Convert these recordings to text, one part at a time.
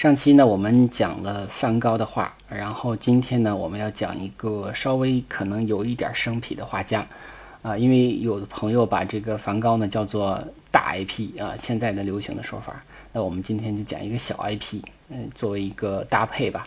上期呢，我们讲了梵高的画，然后今天呢，我们要讲一个稍微可能有一点生僻的画家，啊，因为有的朋友把这个梵高呢叫做大 IP 啊，现在的流行的说法，那我们今天就讲一个小 IP，嗯，作为一个搭配吧，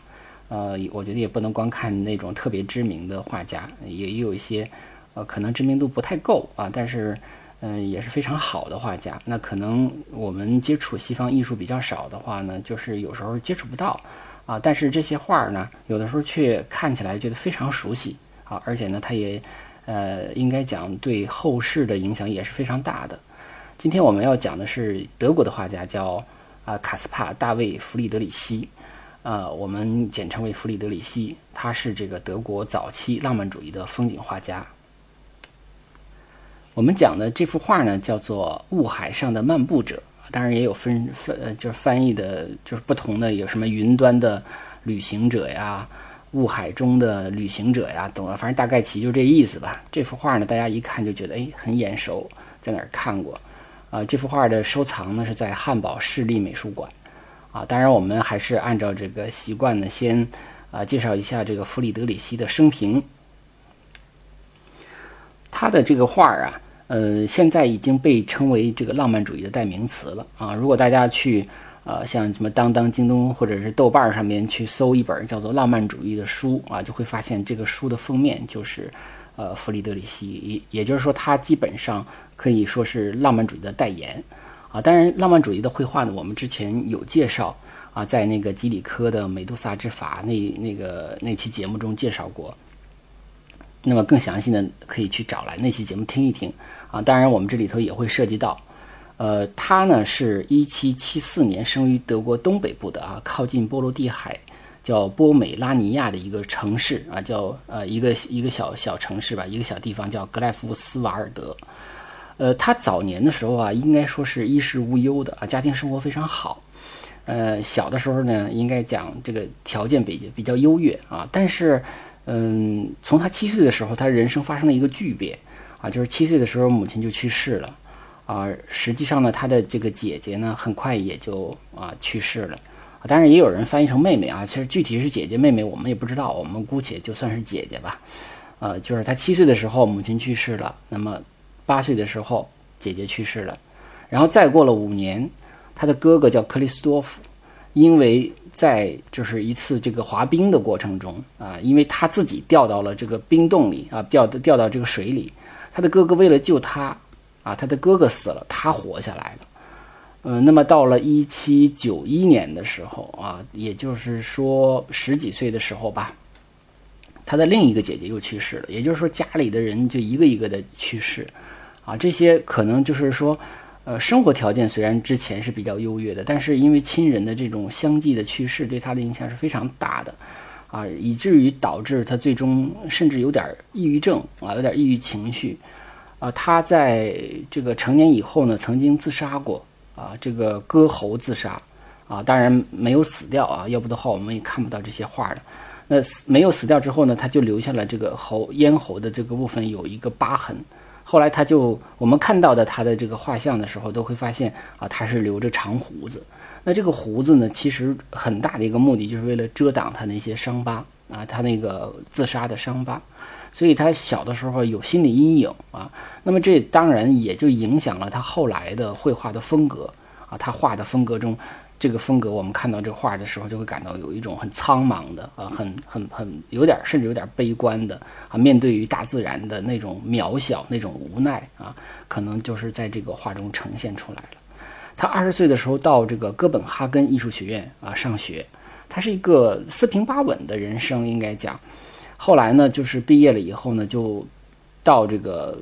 呃，我觉得也不能光看那种特别知名的画家，也有一些，呃，可能知名度不太够啊，但是。嗯，也是非常好的画家。那可能我们接触西方艺术比较少的话呢，就是有时候接触不到啊。但是这些画儿呢，有的时候却看起来觉得非常熟悉啊。而且呢，它也呃，应该讲对后世的影响也是非常大的。今天我们要讲的是德国的画家，叫啊卡斯帕·大卫·弗里德里希，啊，我们简称为弗里德里希。他是这个德国早期浪漫主义的风景画家。我们讲的这幅画呢，叫做《雾海上的漫步者》，当然也有分分，就是翻译的，就是不同的，有什么云端的旅行者呀，雾海中的旅行者呀，懂了，反正大概其就这意思吧。这幅画呢，大家一看就觉得，哎，很眼熟，在哪儿看过？啊，这幅画的收藏呢是在汉堡市立美术馆。啊，当然我们还是按照这个习惯呢，先啊介绍一下这个弗里德里希的生平。他的这个画啊，呃，现在已经被称为这个浪漫主义的代名词了啊。如果大家去，呃，像什么当当、京东或者是豆瓣上面去搜一本叫做《浪漫主义》的书啊，就会发现这个书的封面就是，呃，弗里德里希，也也就是说，他基本上可以说是浪漫主义的代言啊。当然，浪漫主义的绘画呢，我们之前有介绍啊，在那个吉里科的《美杜莎之筏》那那个那期节目中介绍过。那么更详细的可以去找来那期节目听一听啊，当然我们这里头也会涉及到，呃，他呢是一七七四年生于德国东北部的啊，靠近波罗的海，叫波美拉尼亚的一个城市啊，叫呃一个一个小小城市吧，一个小地方叫格莱夫斯瓦尔德，呃，他早年的时候啊，应该说是衣食无忧的啊，家庭生活非常好，呃，小的时候呢，应该讲这个条件比比较优越啊，但是。嗯，从他七岁的时候，他人生发生了一个巨变，啊，就是七岁的时候母亲就去世了，啊，实际上呢，他的这个姐姐呢，很快也就啊去世了，啊，当然也有人翻译成妹妹啊，其实具体是姐姐妹妹我们也不知道，我们姑且就算是姐姐吧，呃，就是他七岁的时候母亲去世了，那么八岁的时候姐姐去世了，然后再过了五年，他的哥哥叫克里斯多夫，因为。在就是一次这个滑冰的过程中啊，因为他自己掉到了这个冰洞里啊，掉掉到这个水里，他的哥哥为了救他啊，他的哥哥死了，他活下来了。嗯，那么到了一七九一年的时候啊，也就是说十几岁的时候吧，他的另一个姐姐又去世了，也就是说家里的人就一个一个的去世啊，这些可能就是说。呃，生活条件虽然之前是比较优越的，但是因为亲人的这种相继的去世，对他的影响是非常大的，啊，以至于导致他最终甚至有点抑郁症啊，有点抑郁情绪，啊，他在这个成年以后呢，曾经自杀过啊，这个割喉自杀，啊，当然没有死掉啊，要不的话我们也看不到这些画了。那没有死掉之后呢，他就留下了这个喉咽喉的这个部分有一个疤痕。后来他就我们看到的他的这个画像的时候，都会发现啊，他是留着长胡子。那这个胡子呢，其实很大的一个目的就是为了遮挡他那些伤疤啊，他那个自杀的伤疤。所以他小的时候有心理阴影啊。那么这当然也就影响了他后来的绘画的风格啊，他画的风格中。这个风格，我们看到这画的时候，就会感到有一种很苍茫的啊，很很很有点甚至有点悲观的啊，面对于大自然的那种渺小、那种无奈啊，可能就是在这个画中呈现出来了。他二十岁的时候到这个哥本哈根艺术学院啊上学，他是一个四平八稳的人生，应该讲。后来呢，就是毕业了以后呢，就到这个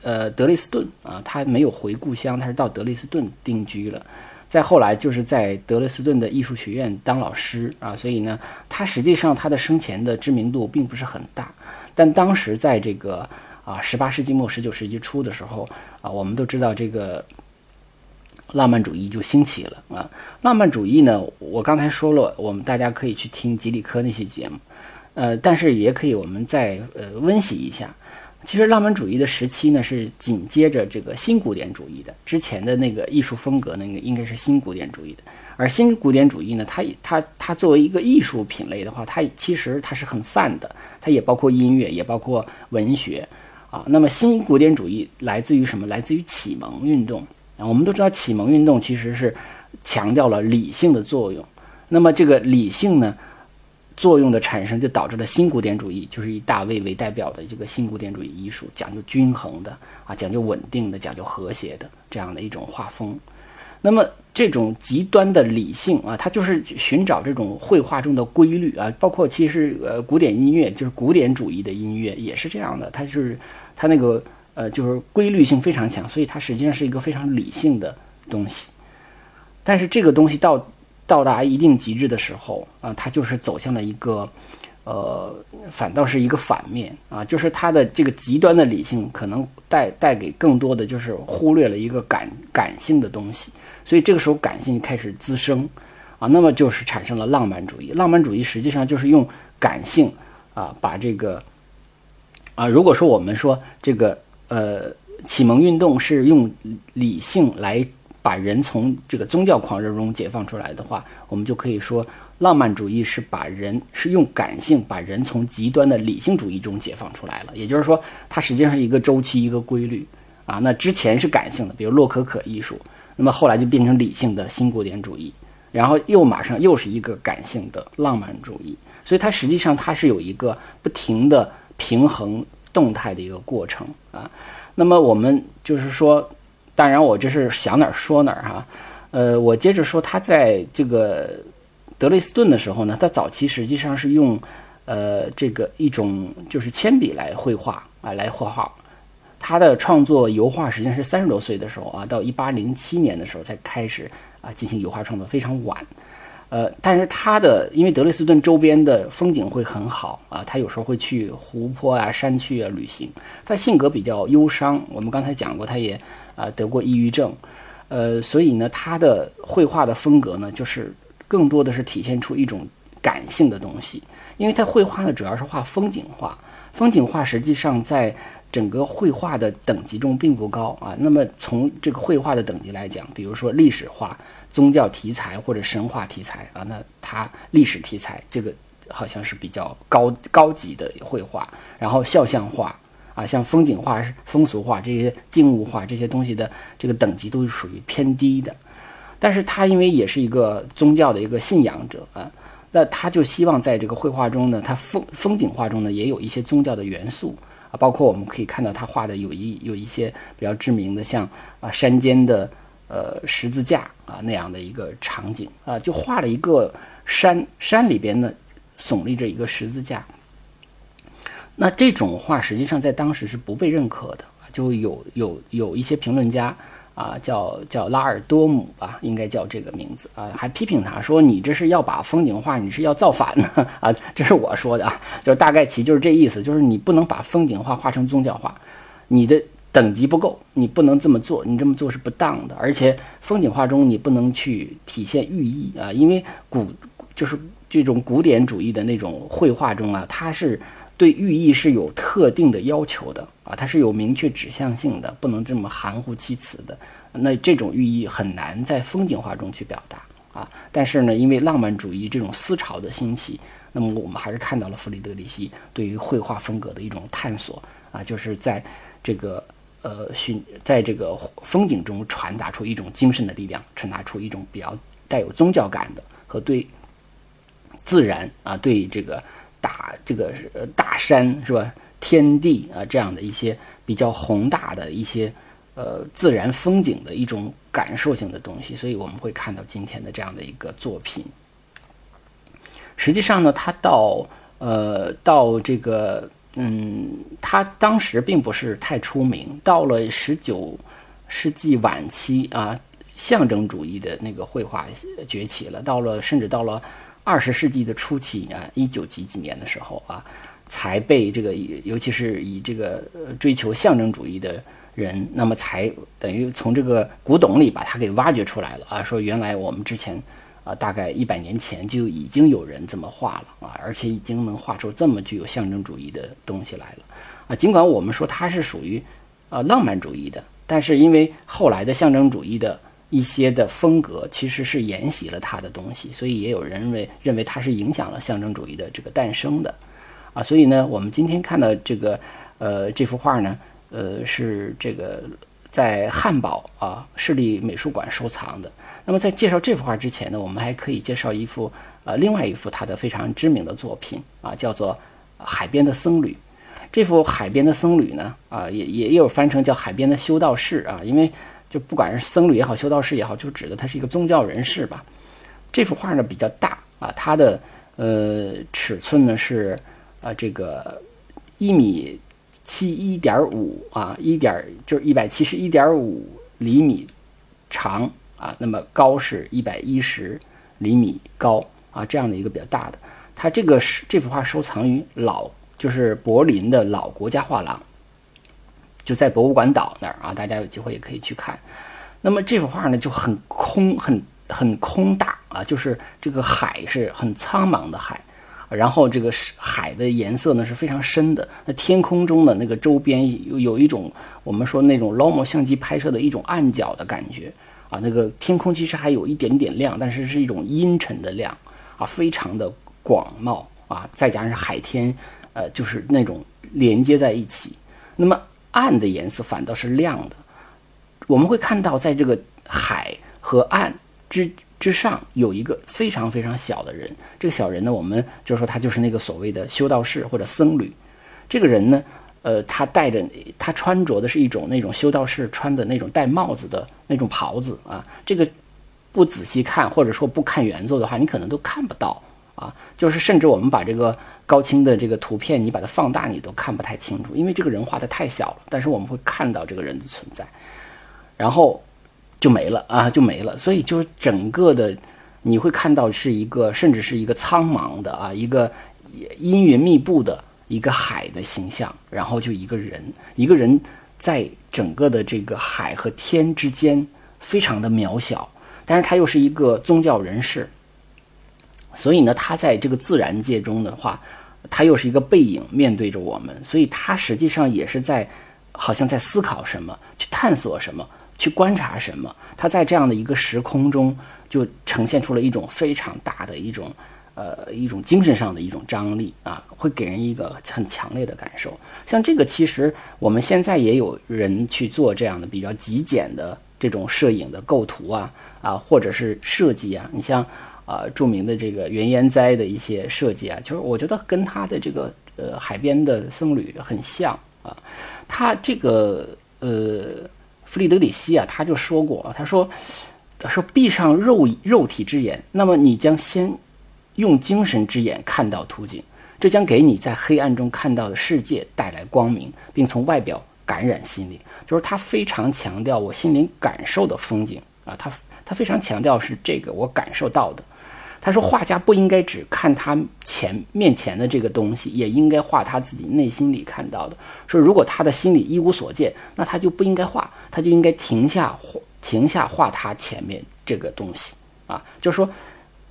呃德累斯顿啊，他没有回故乡，他是到德累斯顿定居了。再后来就是在德累斯顿的艺术学院当老师啊，所以呢，他实际上他的生前的知名度并不是很大，但当时在这个啊十八世纪末十九世纪初的时候啊，我们都知道这个浪漫主义就兴起了啊。浪漫主义呢，我刚才说了，我们大家可以去听吉里科那些节目，呃，但是也可以我们再呃温习一下。其实浪漫主义的时期呢，是紧接着这个新古典主义的。之前的那个艺术风格，那个应该是新古典主义的。而新古典主义呢，它它它作为一个艺术品类的话，它其实它是很泛的，它也包括音乐，也包括文学啊。那么新古典主义来自于什么？来自于启蒙运动啊。我们都知道，启蒙运动其实是强调了理性的作用。那么这个理性呢？作用的产生就导致了新古典主义，就是以大卫为代表的这个新古典主义艺术，讲究均衡的啊，讲究稳定的，讲究和谐的这样的一种画风。那么这种极端的理性啊，它就是寻找这种绘画中的规律啊，包括其实呃古典音乐，就是古典主义的音乐也是这样的，它是它那个呃就是规律性非常强，所以它实际上是一个非常理性的东西。但是这个东西到到达一定极致的时候啊，它就是走向了一个，呃，反倒是一个反面啊，就是它的这个极端的理性可能带带给更多的就是忽略了一个感感性的东西，所以这个时候感性开始滋生啊，那么就是产生了浪漫主义。浪漫主义实际上就是用感性啊，把这个啊，如果说我们说这个呃启蒙运动是用理性来。把人从这个宗教狂热中解放出来的话，我们就可以说，浪漫主义是把人是用感性把人从极端的理性主义中解放出来了。也就是说，它实际上是一个周期，一个规律啊。那之前是感性的，比如洛可可艺术，那么后来就变成理性的新古典主义，然后又马上又是一个感性的浪漫主义。所以它实际上它是有一个不停的平衡动态的一个过程啊。那么我们就是说。当然，我这是想哪儿说哪儿哈，呃，我接着说，他在这个德累斯顿的时候呢，他早期实际上是用，呃，这个一种就是铅笔来绘画啊，来画画。他的创作油画实际上是三十多岁的时候啊，到一八零七年的时候才开始啊进行油画创作，非常晚。呃，但是他的因为德累斯顿周边的风景会很好啊，他有时候会去湖泊啊、山区啊旅行。他性格比较忧伤，我们刚才讲过，他也。啊，得过抑郁症，呃，所以呢，他的绘画的风格呢，就是更多的是体现出一种感性的东西。因为他绘画呢，主要是画风景画，风景画实际上在整个绘画的等级中并不高啊。那么从这个绘画的等级来讲，比如说历史画、宗教题材或者神话题材啊，那他历史题材这个好像是比较高高级的绘画，然后肖像画。啊，像风景画、风俗画这些静物画这些东西的这个等级都是属于偏低的，但是他因为也是一个宗教的一个信仰者啊，那他就希望在这个绘画中呢，他风风景画中呢也有一些宗教的元素啊，包括我们可以看到他画的有一有一些比较知名的，像啊山间的呃十字架啊那样的一个场景啊，就画了一个山山里边呢耸立着一个十字架。那这种画实际上在当时是不被认可的，就有有有一些评论家啊，叫叫拉尔多姆吧，应该叫这个名字啊，还批评他说：“你这是要把风景画，你是要造反呢？”啊，这是我说的啊，就是大概其就是这意思，就是你不能把风景画画成宗教画，你的等级不够，你不能这么做，你这么做是不当的。而且风景画中你不能去体现寓意啊，因为古就是这种古典主义的那种绘画中啊，它是。对寓意是有特定的要求的啊，它是有明确指向性的，不能这么含糊其辞的。那这种寓意很难在风景画中去表达啊。但是呢，因为浪漫主义这种思潮的兴起，那么我们还是看到了弗里德里希对于绘画风格的一种探索啊，就是在这个呃寻在这个风景中传达出一种精神的力量，传达出一种比较带有宗教感的和对自然啊对这个。大这个呃大山是吧？天地啊，这样的一些比较宏大的一些呃自然风景的一种感受性的东西，所以我们会看到今天的这样的一个作品。实际上呢，他到呃到这个嗯，他当时并不是太出名。到了十九世纪晚期啊，象征主义的那个绘画崛起了。到了甚至到了二十世纪的初期啊，一九几几年的时候啊，才被这个尤其是以这个追求象征主义的人，那么才等于从这个古董里把它给挖掘出来了啊，说原来我们之前。啊，大概一百年前就已经有人这么画了啊，而且已经能画出这么具有象征主义的东西来了啊。尽管我们说它是属于呃浪漫主义的，但是因为后来的象征主义的一些的风格其实是沿袭了它的东西，所以也有人认为认为它是影响了象征主义的这个诞生的啊。所以呢，我们今天看到这个呃这幅画呢，呃是这个在汉堡啊市立美术馆收藏的。那么在介绍这幅画之前呢，我们还可以介绍一幅呃另外一幅他的非常知名的作品啊，叫做《海边的僧侣》。这幅《海边的僧侣》呢，啊也也有翻成叫《海边的修道士》啊，因为就不管是僧侣也好，修道士也好，就指的他是一个宗教人士吧。这幅画呢比较大啊，它的呃尺寸呢是啊这个一米七一点五啊，一点就是一百七十一点五厘米长。啊，那么高是一百一十厘米高啊，这样的一个比较大的。它这个是这幅画收藏于老，就是柏林的老国家画廊，就在博物馆岛那儿啊，大家有机会也可以去看。那么这幅画呢就很空，很很空大啊，就是这个海是很苍茫的海，然后这个海的颜色呢是非常深的。那天空中的那个周边有有一种我们说那种 Lomo 相机拍摄的一种暗角的感觉。啊，那个天空其实还有一点点亮，但是是一种阴沉的亮，啊，非常的广袤啊，再加上海天，呃，就是那种连接在一起。那么暗的颜色反倒是亮的，我们会看到在这个海和岸之之上有一个非常非常小的人，这个小人呢，我们就说他就是那个所谓的修道士或者僧侣，这个人呢。呃，他戴着，他穿着的是一种那种修道士穿的那种戴帽子的那种袍子啊。这个不仔细看，或者说不看原作的话，你可能都看不到啊。就是甚至我们把这个高清的这个图片，你把它放大，你都看不太清楚，因为这个人画的太小了。但是我们会看到这个人的存在，然后就没了啊，就没了。所以就是整个的，你会看到是一个，甚至是一个苍茫的啊，一个阴云密布的。一个海的形象，然后就一个人，一个人在整个的这个海和天之间非常的渺小，但是他又是一个宗教人士，所以呢，他在这个自然界中的话，他又是一个背影面对着我们，所以他实际上也是在好像在思考什么，去探索什么，去观察什么。他在这样的一个时空中，就呈现出了一种非常大的一种。呃，一种精神上的一种张力啊，会给人一个很强烈的感受。像这个，其实我们现在也有人去做这样的比较极简的这种摄影的构图啊啊，或者是设计啊。你像啊，著名的这个原研哉的一些设计啊，就是我觉得跟他的这个呃海边的僧侣很像啊。他这个呃弗里德里希啊，他就说过，他说他说闭上肉肉体之眼，那么你将先。用精神之眼看到图景，这将给你在黑暗中看到的世界带来光明，并从外表感染心灵。就是他非常强调我心灵感受的风景啊，他他非常强调是这个我感受到的。他说，画家不应该只看他前面前的这个东西，也应该画他自己内心里看到的。说如果他的心里一无所见，那他就不应该画，他就应该停下，停下画他前面这个东西啊，就是说。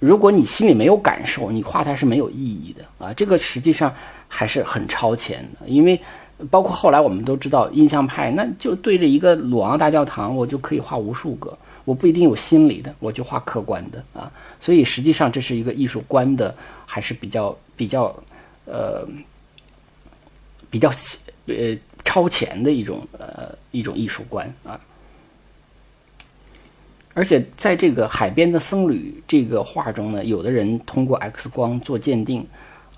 如果你心里没有感受，你画它是没有意义的啊！这个实际上还是很超前的，因为包括后来我们都知道印象派，那就对着一个鲁昂大教堂，我就可以画无数个，我不一定有心理的，我就画客观的啊！所以实际上这是一个艺术观的，还是比较比较呃比较呃超前的一种呃一种艺术观啊。而且在这个海边的僧侣这个画中呢，有的人通过 X 光做鉴定，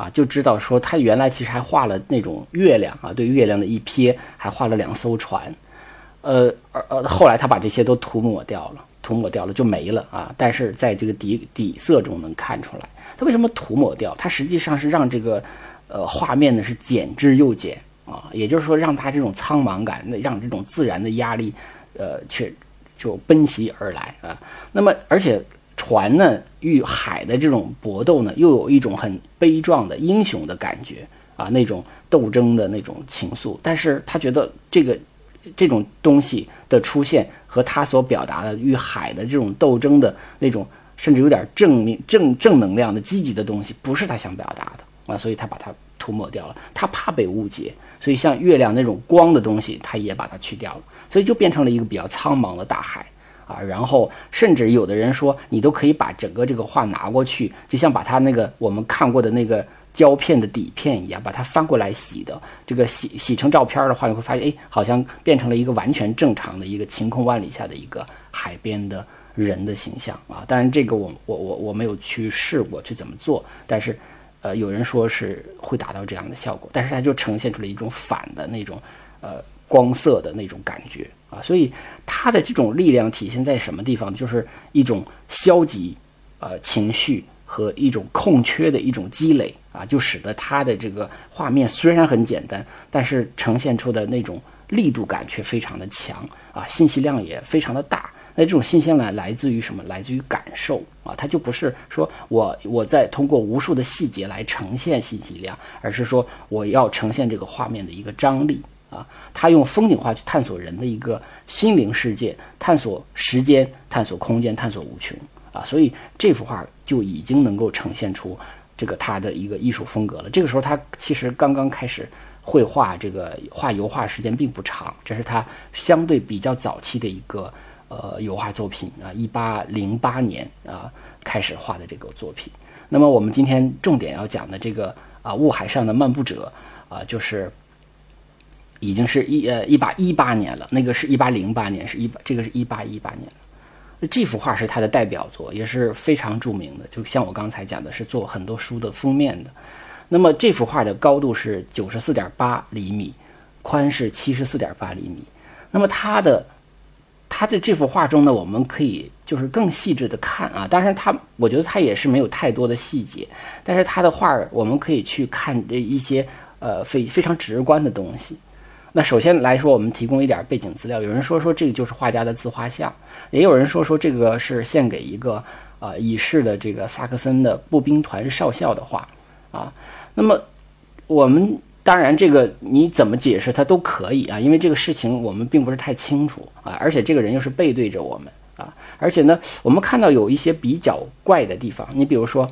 啊，就知道说他原来其实还画了那种月亮啊，对月亮的一瞥，还画了两艘船，呃，而呃，后来他把这些都涂抹掉了，涂抹掉了就没了啊。但是在这个底底色中能看出来，他为什么涂抹掉？他实际上是让这个呃画面呢是减之又减啊，也就是说让他这种苍茫感，让这种自然的压力，呃，却。就奔袭而来啊。那么而且船呢与海的这种搏斗呢，又有一种很悲壮的英雄的感觉啊，那种斗争的那种情愫。但是他觉得这个这种东西的出现和他所表达的与海的这种斗争的那种。甚至有点正面、正正能量的积极的东西，不是他想表达的啊，所以他把它涂抹掉了。他怕被误解，所以像月亮那种光的东西，他也把它去掉了，所以就变成了一个比较苍茫的大海啊。然后，甚至有的人说，你都可以把整个这个画拿过去，就像把它那个我们看过的那个胶片的底片一样，把它翻过来洗的。这个洗洗成照片的话，你会发现，哎，好像变成了一个完全正常的一个晴空万里下的一个海边的。人的形象啊，当然这个我我我我没有去试过去怎么做，但是，呃，有人说是会达到这样的效果，但是它就呈现出了一种反的那种，呃，光色的那种感觉啊，所以它的这种力量体现在什么地方？就是一种消极，呃，情绪和一种空缺的一种积累啊，就使得它的这个画面虽然很简单，但是呈现出的那种力度感却非常的强啊，信息量也非常的大。那这种信息来来自于什么？来自于感受啊，它就不是说我我在通过无数的细节来呈现信息量，而是说我要呈现这个画面的一个张力啊。他用风景画去探索人的一个心灵世界，探索时间，探索空间，探索无穷啊。所以这幅画就已经能够呈现出这个他的一个艺术风格了。这个时候他其实刚刚开始绘画，这个画油画时间并不长，这是他相对比较早期的一个。呃，油画作品啊，一八零八年啊开始画的这个作品。那么我们今天重点要讲的这个啊，雾海上的漫步者啊，就是已经是一呃一八一八年了。那个是一八零八年，是一这个是一八一八年这幅画是他的代表作，也是非常著名的。就像我刚才讲的，是做很多书的封面的。那么这幅画的高度是九十四点八厘米，宽是七十四点八厘米。那么它的他在这幅画中呢，我们可以就是更细致的看啊。当然，他我觉得他也是没有太多的细节，但是他的画我们可以去看这一些呃非非常直观的东西。那首先来说，我们提供一点背景资料。有人说说这个就是画家的自画像，也有人说说这个是献给一个呃已逝的这个萨克森的步兵团少校的画啊。那么我们。当然，这个你怎么解释它都可以啊，因为这个事情我们并不是太清楚啊，而且这个人又是背对着我们啊，而且呢，我们看到有一些比较怪的地方，你比如说，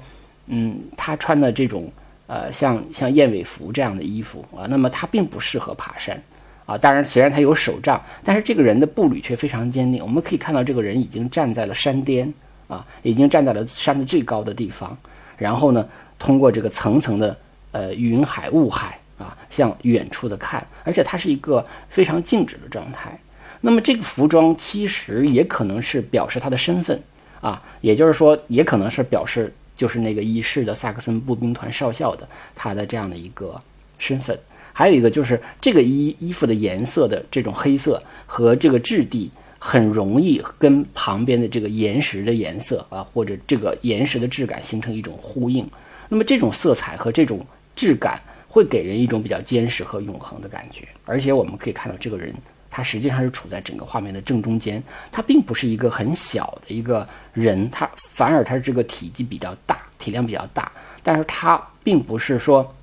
嗯，他穿的这种呃像像燕尾服这样的衣服啊，那么他并不适合爬山啊。当然，虽然他有手杖，但是这个人的步履却非常坚定。我们可以看到，这个人已经站在了山巅啊，已经站在了山的最高的地方，然后呢，通过这个层层的呃云海雾海。啊，向远处的看，而且它是一个非常静止的状态。那么这个服装其实也可能是表示他的身份啊，也就是说，也可能是表示就是那个已逝的萨克森步兵团少校的他的这样的一个身份。还有一个就是这个衣衣服的颜色的这种黑色和这个质地很容易跟旁边的这个岩石的颜色啊，或者这个岩石的质感形成一种呼应。那么这种色彩和这种质感。会给人一种比较坚实和永恒的感觉，而且我们可以看到这个人，他实际上是处在整个画面的正中间，他并不是一个很小的一个人，他反而他这个体积比较大，体量比较大，但是他并不是说，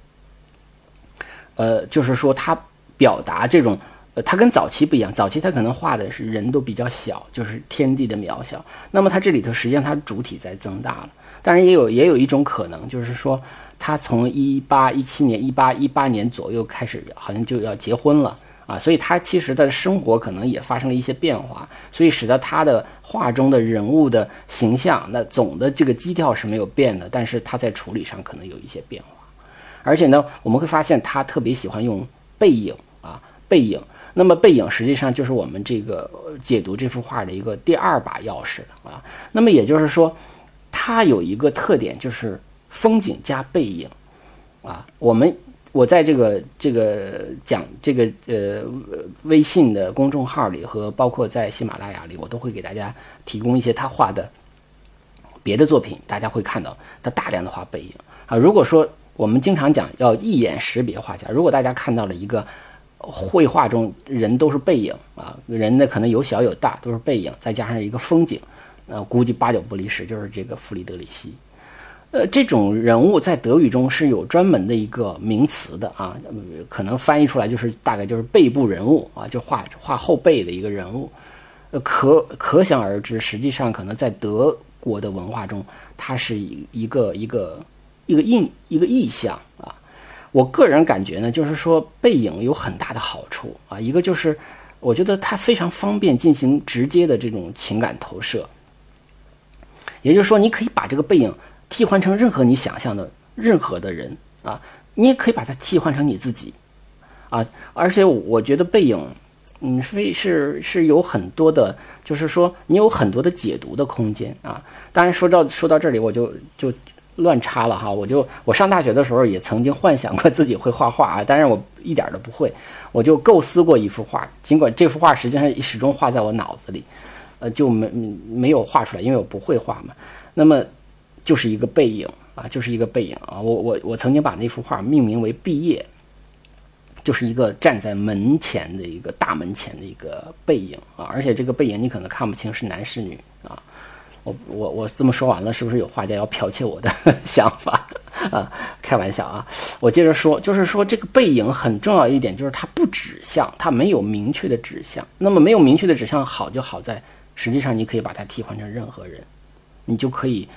呃，就是说他表达这种，呃，他跟早期不一样，早期他可能画的是人都比较小，就是天地的渺小，那么他这里头实际上他主体在增大了，当然也有也有一种可能，就是说。他从一八一七年、一八一八年左右开始，好像就要结婚了啊，所以他其实他的生活可能也发生了一些变化，所以使得他的画中的人物的形象，那总的这个基调是没有变的，但是他在处理上可能有一些变化。而且呢，我们会发现他特别喜欢用背影啊，背影。那么背影实际上就是我们这个解读这幅画的一个第二把钥匙啊。那么也就是说，它有一个特点就是。风景加背影，啊，我们我在这个这个讲这个呃微信的公众号里和包括在喜马拉雅里，我都会给大家提供一些他画的别的作品，大家会看到他大量的画背影啊。如果说我们经常讲要一眼识别画家，如果大家看到了一个绘画中人都是背影啊，人呢可能有小有大，都是背影，再加上一个风景，呃，估计八九不离十就是这个弗里德里希。呃，这种人物在德语中是有专门的一个名词的啊，可能翻译出来就是大概就是背部人物啊，就画画后背的一个人物。呃，可可想而知，实际上可能在德国的文化中，它是一一个一个一个印一个意象啊。我个人感觉呢，就是说背影有很大的好处啊，一个就是我觉得它非常方便进行直接的这种情感投射，也就是说，你可以把这个背影替换成任何你想象的任何的人啊，你也可以把它替换成你自己啊，而且我觉得背影。嗯，非是是有很多的，就是说你有很多的解读的空间啊。当然说到说到这里，我就就乱插了哈。我就我上大学的时候也曾经幻想过自己会画画啊，但是我一点都不会。我就构思过一幅画，尽管这幅画实际上始终画在我脑子里，呃，就没没有画出来，因为我不会画嘛。那么就是一个背影啊，就是一个背影啊。我我我曾经把那幅画命名为毕业。就是一个站在门前的一个大门前的一个背影啊，而且这个背影你可能看不清是男是女啊。我我我这么说完了，是不是有画家要剽窃我的 想法啊？开玩笑啊！我接着说，就是说这个背影很重要一点，就是它不指向，它没有明确的指向。那么没有明确的指向，好就好在，实际上你可以把它替换成任何人，你就可以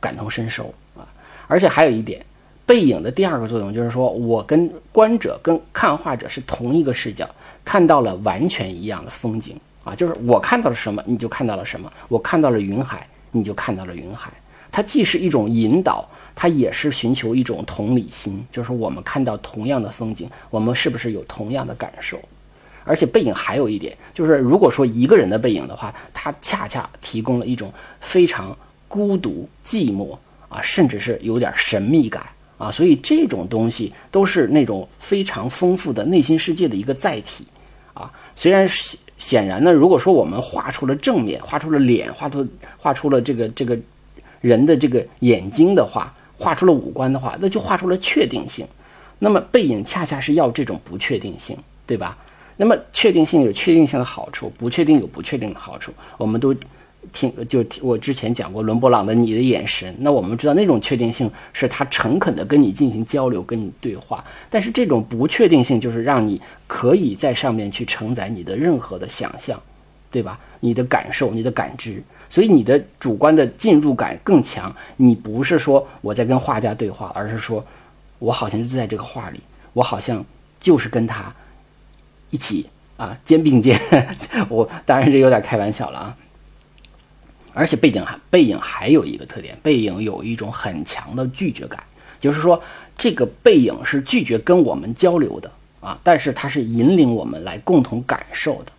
感同身受啊。而且还有一点。背影的第二个作用就是说，我跟观者、跟看画者是同一个视角，看到了完全一样的风景啊！就是我看到了什么，你就看到了什么；我看到了云海，你就看到了云海。它既是一种引导，它也是寻求一种同理心，就是我们看到同样的风景，我们是不是有同样的感受？而且背影还有一点，就是如果说一个人的背影的话，它恰恰提供了一种非常孤独、寂寞啊，甚至是有点神秘感。啊，所以这种东西都是那种非常丰富的内心世界的一个载体，啊，虽然显显然呢，如果说我们画出了正面，画出了脸，画出画出了这个这个人的这个眼睛的话，画出了五官的话，那就画出了确定性。那么背影恰恰是要这种不确定性，对吧？那么确定性有确定性的好处，不确定有不确定的好处，我们都。听，就我之前讲过伦勃朗的《你的眼神》，那我们知道那种确定性是他诚恳的跟你进行交流，跟你对话。但是这种不确定性就是让你可以在上面去承载你的任何的想象，对吧？你的感受，你的感知，所以你的主观的进入感更强。你不是说我在跟画家对话，而是说我好像就在这个画里，我好像就是跟他一起啊肩并肩。我当然这有点开玩笑了啊。而且背景还背影还有一个特点，背影有一种很强的拒绝感，就是说这个背影是拒绝跟我们交流的啊，但是它是引领我们来共同感受的。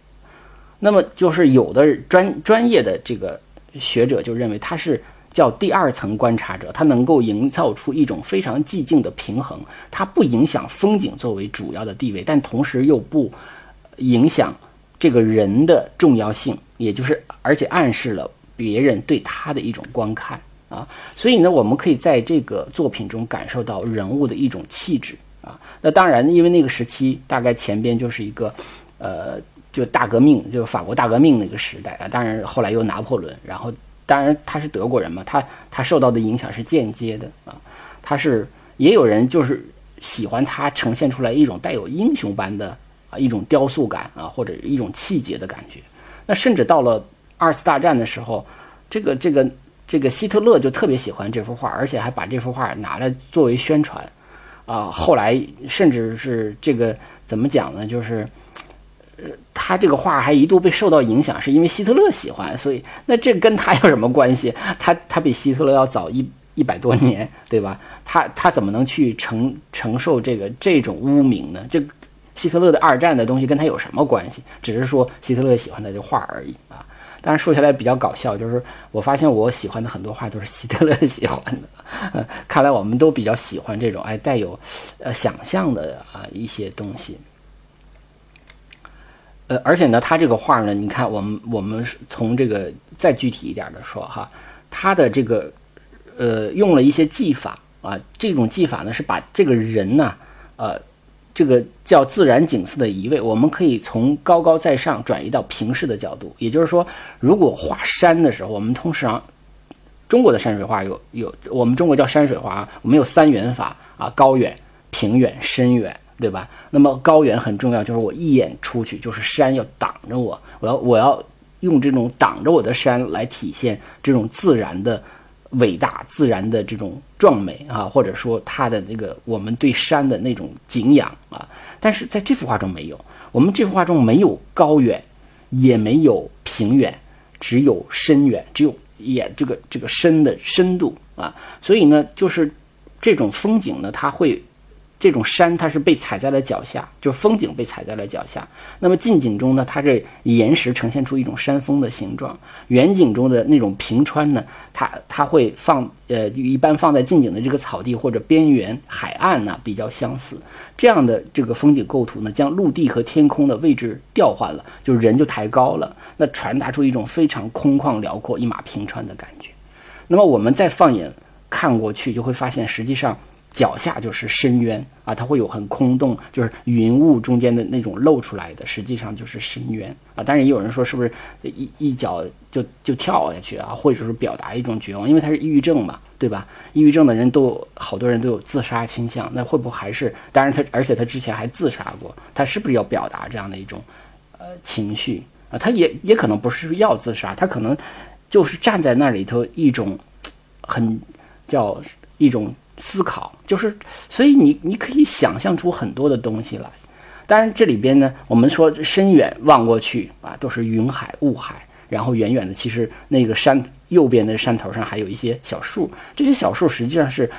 那么就是有的专专业的这个学者就认为他是叫第二层观察者，他能够营造出一种非常寂静的平衡，它不影响风景作为主要的地位，但同时又不影响这个人的重要性，也就是而且暗示了。别人对他的一种观看啊，所以呢，我们可以在这个作品中感受到人物的一种气质啊。那当然，因为那个时期大概前边就是一个，呃，就大革命，就法国大革命那个时代啊。当然后来又拿破仑，然后当然他是德国人嘛，他他受到的影响是间接的啊。他是也有人就是喜欢他呈现出来一种带有英雄般的啊一种雕塑感啊，或者一种气节的感觉。那甚至到了。二次大战的时候，这个这个这个希特勒就特别喜欢这幅画，而且还把这幅画拿来作为宣传，啊，后来甚至是这个怎么讲呢？就是，呃，他这个画还一度被受到影响，是因为希特勒喜欢，所以那这跟他有什么关系？他他比希特勒要早一一百多年，对吧？他他怎么能去承承受这个这种污名呢？这希特勒的二战的东西跟他有什么关系？只是说希特勒喜欢他这画而已啊。当然说起来比较搞笑，就是我发现我喜欢的很多画都是希特勒 喜欢的，看来我们都比较喜欢这种哎带有，呃想象的啊一些东西，呃，而且呢，他这个画呢，你看我们我们从这个再具体一点的说哈，他的这个呃用了一些技法啊，这种技法呢是把这个人呢，呃，这个叫自然景色的移位，我们可以从高高在上转移到平视的角度。也就是说，如果画山的时候，我们通常中国的山水画有有，我们中国叫山水画，我们有三远法啊，高远、平远、深远，对吧？那么高远很重要，就是我一眼出去就是山要挡着我，我要我要用这种挡着我的山来体现这种自然的。伟大自然的这种壮美啊，或者说它的那个我们对山的那种敬仰啊，但是在这幅画中没有，我们这幅画中没有高远，也没有平远，只有深远，只有也这个这个深的深度啊，所以呢，就是这种风景呢，它会。这种山它是被踩在了脚下，就是风景被踩在了脚下。那么近景中呢，它这岩石呈现出一种山峰的形状；远景中的那种平川呢，它它会放呃一般放在近景的这个草地或者边缘海岸呢比较相似。这样的这个风景构图呢，将陆地和天空的位置调换了，就是人就抬高了，那传达出一种非常空旷辽阔、一马平川的感觉。那么我们再放眼看过去，就会发现实际上。脚下就是深渊啊，它会有很空洞，就是云雾中间的那种露出来的，实际上就是深渊啊。当然也有人说，是不是一一脚就就跳下去啊，或者是表达一种绝望，因为他是抑郁症嘛，对吧？抑郁症的人都好多人都有自杀倾向，那会不会还是？当然他，而且他之前还自杀过，他是不是要表达这样的一种呃情绪啊？他也也可能不是要自杀，他可能就是站在那里头一种很叫一种。思考就是，所以你你可以想象出很多的东西来。当然，这里边呢，我们说深远望过去啊，都是云海雾海，然后远远的，其实那个山右边的山头上还有一些小树，这些小树实际上是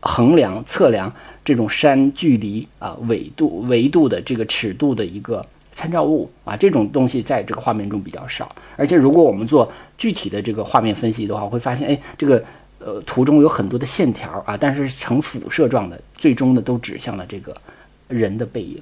衡量测量这种山距离啊纬度维度的这个尺度的一个参照物啊。这种东西在这个画面中比较少，而且如果我们做具体的这个画面分析的话，会发现，哎，这个。呃，图中有很多的线条啊，但是呈辐射状的，最终呢都指向了这个人的背影。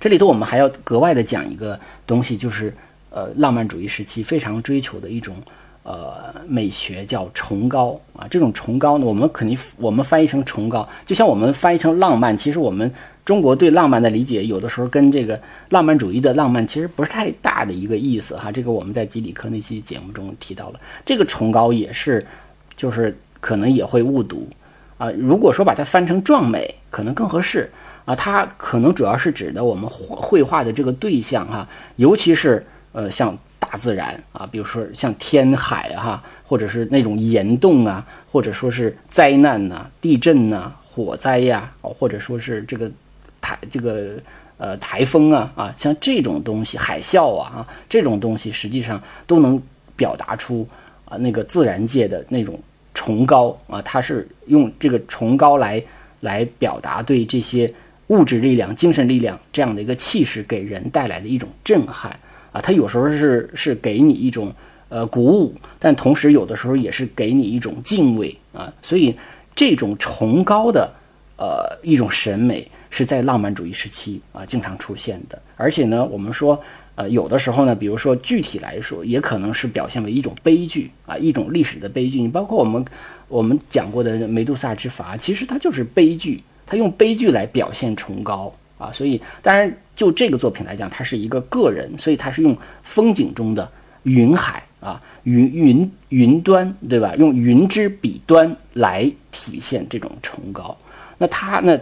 这里头我们还要格外的讲一个东西，就是呃浪漫主义时期非常追求的一种呃美学，叫崇高啊。这种崇高呢，我们肯定我们翻译成崇高，就像我们翻译成浪漫，其实我们中国对浪漫的理解，有的时候跟这个浪漫主义的浪漫其实不是太大的一个意思哈。这个我们在基里克那期节目中提到了，这个崇高也是。就是可能也会误读，啊，如果说把它翻成壮美，可能更合适啊。它可能主要是指的我们绘绘画的这个对象哈，尤其是呃像大自然啊，比如说像天海哈，或者是那种岩洞啊，或者说是灾难呐、地震呐、火灾呀，或者说是这个台这个呃台风啊啊，像这种东西，海啸啊啊这种东西，实际上都能表达出。啊，那个自然界的那种崇高啊，它是用这个崇高来来表达对这些物质力量、精神力量这样的一个气势给人带来的一种震撼啊。它有时候是是给你一种呃鼓舞，但同时有的时候也是给你一种敬畏啊。所以这种崇高的呃一种审美是在浪漫主义时期啊经常出现的，而且呢，我们说。呃，有的时候呢，比如说具体来说，也可能是表现为一种悲剧啊，一种历史的悲剧。你包括我们我们讲过的梅杜萨之筏，其实它就是悲剧，它用悲剧来表现崇高啊。所以，当然就这个作品来讲，它是一个个人，所以它是用风景中的云海啊，云云云端，对吧？用云之彼端来体现这种崇高。那它呢？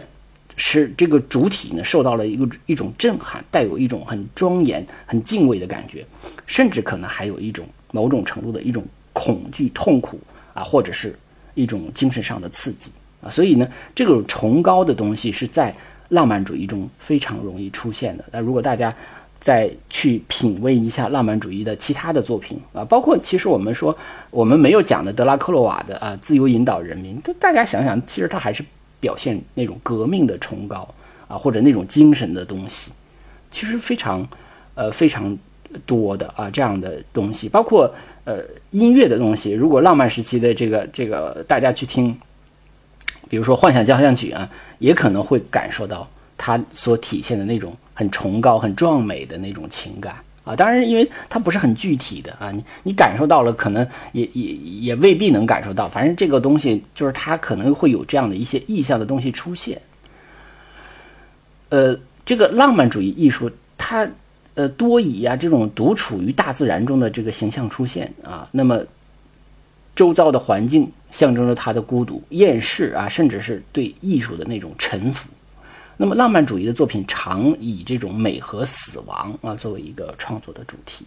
使这个主体呢受到了一个一种震撼，带有一种很庄严、很敬畏的感觉，甚至可能还有一种某种程度的一种恐惧、痛苦啊，或者是一种精神上的刺激啊。所以呢，这种崇高的东西是在浪漫主义中非常容易出现的。那如果大家再去品味一下浪漫主义的其他的作品啊，包括其实我们说我们没有讲的德拉克洛瓦的啊，自由引导人民，大家想想，其实他还是。表现那种革命的崇高啊，或者那种精神的东西，其实非常，呃，非常多的啊，这样的东西，包括呃音乐的东西。如果浪漫时期的这个这个大家去听，比如说《幻想交响曲》啊，也可能会感受到它所体现的那种很崇高、很壮美的那种情感。啊，当然，因为它不是很具体的啊，你你感受到了，可能也也也未必能感受到。反正这个东西就是它可能会有这样的一些意象的东西出现。呃，这个浪漫主义艺术，它呃多以啊这种独处于大自然中的这个形象出现啊，那么周遭的环境象征着他的孤独、厌世啊，甚至是对艺术的那种臣服。那么浪漫主义的作品常以这种美和死亡啊作为一个创作的主题，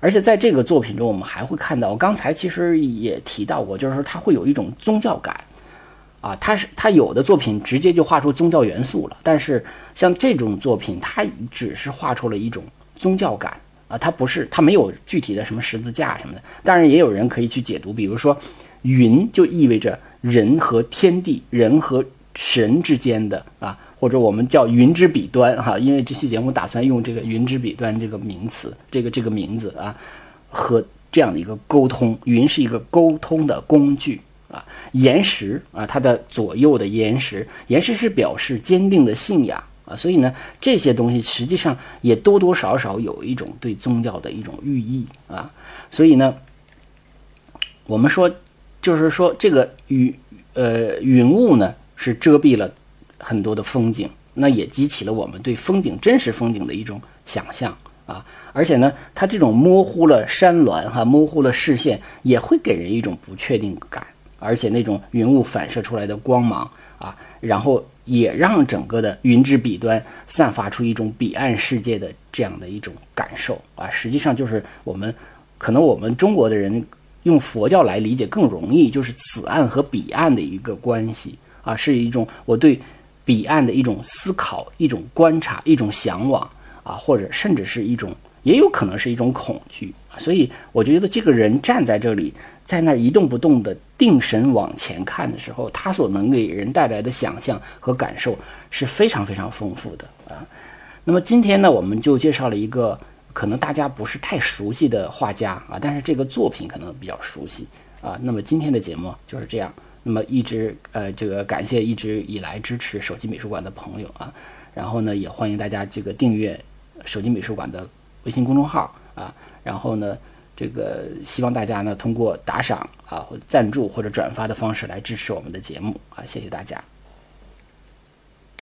而且在这个作品中，我们还会看到，我刚才其实也提到过，就是说它会有一种宗教感。啊，他是他有的作品直接就画出宗教元素了，但是像这种作品，它只是画出了一种宗教感啊，它不是它没有具体的什么十字架什么的。当然，也有人可以去解读，比如说云就意味着人和天地、人和神之间的啊，或者我们叫云之彼端哈，因为这期节目打算用这个云之彼端这个名词，这个这个名字啊，和这样的一个沟通，云是一个沟通的工具。啊，岩石啊，它的左右的岩石，岩石是表示坚定的信仰啊，所以呢，这些东西实际上也多多少少有一种对宗教的一种寓意啊，所以呢，我们说，就是说这个云呃云雾呢是遮蔽了很多的风景，那也激起了我们对风景真实风景的一种想象啊，而且呢，它这种模糊了山峦哈，模糊了视线，也会给人一种不确定感。而且那种云雾反射出来的光芒啊，然后也让整个的云之彼端散发出一种彼岸世界的这样的一种感受啊。实际上就是我们可能我们中国的人用佛教来理解更容易，就是此岸和彼岸的一个关系啊，是一种我对彼岸的一种思考、一种观察、一种向往啊，或者甚至是一种，也有可能是一种恐惧。所以我觉得这个人站在这里。在那一动不动的定神往前看的时候，他所能给人带来的想象和感受是非常非常丰富的啊。那么今天呢，我们就介绍了一个可能大家不是太熟悉的画家啊，但是这个作品可能比较熟悉啊。那么今天的节目就是这样。那么一直呃，这个感谢一直以来支持手机美术馆的朋友啊。然后呢，也欢迎大家这个订阅手机美术馆的微信公众号啊。然后呢。这个希望大家呢通过打赏啊或者赞助或者转发的方式来支持我们的节目啊，谢谢大家。